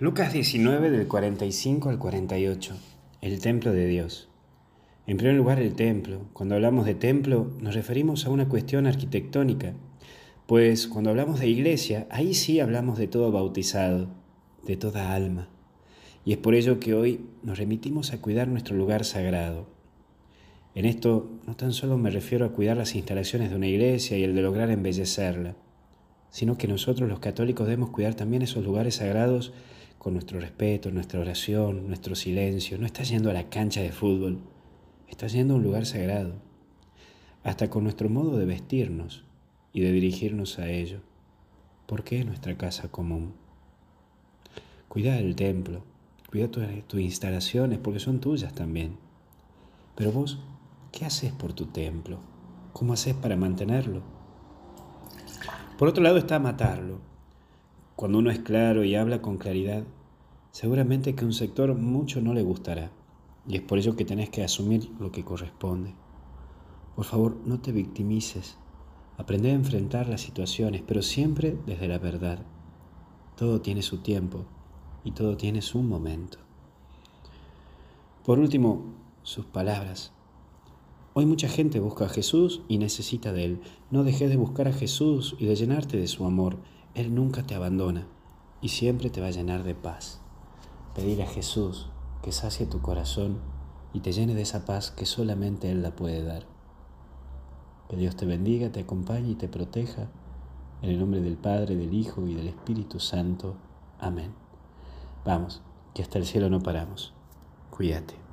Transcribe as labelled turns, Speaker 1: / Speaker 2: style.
Speaker 1: Lucas 19 del 45 al 48. El templo de Dios. En primer lugar, el templo. Cuando hablamos de templo nos referimos a una cuestión arquitectónica, pues cuando hablamos de iglesia, ahí sí hablamos de todo bautizado, de toda alma. Y es por ello que hoy nos remitimos a cuidar nuestro lugar sagrado. En esto no tan solo me refiero a cuidar las instalaciones de una iglesia y el de lograr embellecerla, sino que nosotros los católicos debemos cuidar también esos lugares sagrados con nuestro respeto, nuestra oración, nuestro silencio. No estás yendo a la cancha de fútbol, estás yendo a un lugar sagrado. Hasta con nuestro modo de vestirnos y de dirigirnos a ello. Porque es nuestra casa común. Cuida del templo, cuida tus instalaciones porque son tuyas también. Pero vos, ¿qué haces por tu templo? ¿Cómo haces para mantenerlo? Por otro lado está matarlo, cuando uno es claro y habla con claridad, seguramente que un sector mucho no le gustará. Y es por ello que tenés que asumir lo que corresponde. Por favor, no te victimices. Aprende a enfrentar las situaciones, pero siempre desde la verdad. Todo tiene su tiempo y todo tiene su momento. Por último, sus palabras. Hoy mucha gente busca a Jesús y necesita de Él. No dejes de buscar a Jesús y de llenarte de su amor. Él nunca te abandona y siempre te va a llenar de paz. Pedir a Jesús que sacie tu corazón y te llene de esa paz que solamente Él la puede dar. Que Dios te bendiga, te acompañe y te proteja. En el nombre del Padre, del Hijo y del Espíritu Santo. Amén. Vamos, que hasta el cielo no paramos. Cuídate.